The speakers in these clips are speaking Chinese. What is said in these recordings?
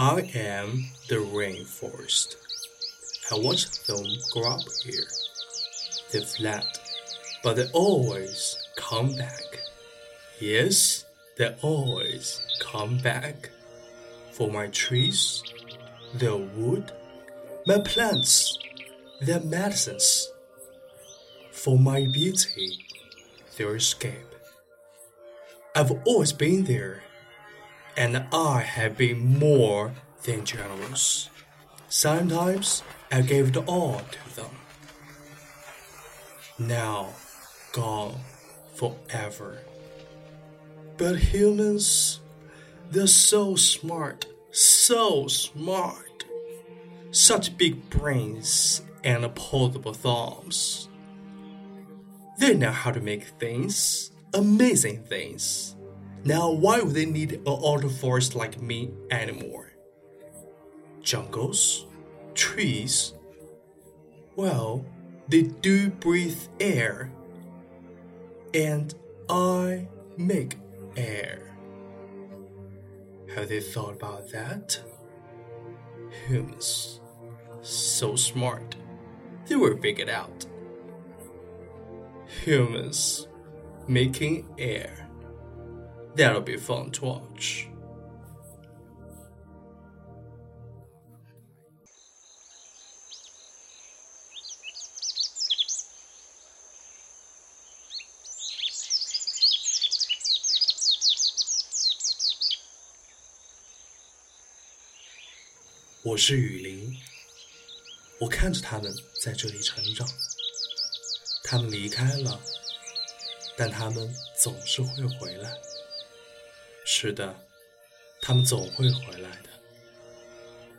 I am the rainforest. I watched them grow up here. They fled, but they always come back. Yes, they always come back. For my trees, their wood, my plants, their medicines. For my beauty, their escape. I've always been there, and I have been more than generous. Sometimes I gave it all to them. Now, gone forever. But humans, they're so smart, so smart. Such big brains and opposable thumbs. They know how to make things, amazing things. Now, why would they need an auto forest like me anymore? Jungles? Trees? Well, they do breathe air. And I make air. Have they thought about that? Humans. So smart. They were figured out. Humans making air. That'll be fun to watch. 我是雨林，我看着他们在这里成长。他们离开了，但他们总是会回来。是的，他们总会回来的。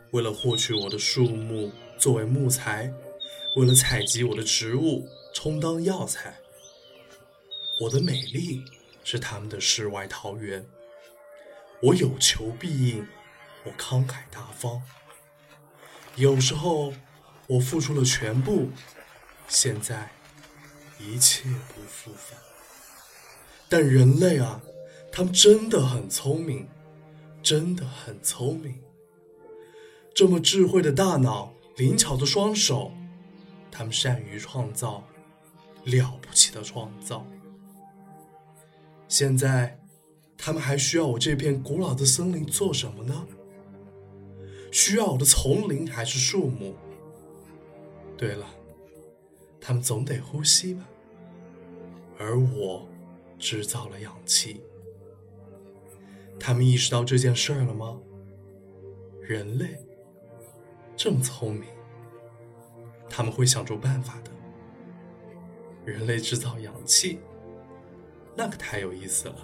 为了获取我的树木作为木材，为了采集我的植物充当药材。我的美丽是他们的世外桃源。我有求必应，我慷慨大方。有时候，我付出了全部，现在一切不复返。但人类啊，他们真的很聪明，真的很聪明。这么智慧的大脑，灵巧的双手，他们善于创造，了不起的创造。现在，他们还需要我这片古老的森林做什么呢？需要我的丛林还是树木？对了，他们总得呼吸吧。而我制造了氧气。他们意识到这件事儿了吗？人类这么聪明，他们会想出办法的。人类制造氧气，那可太有意思了。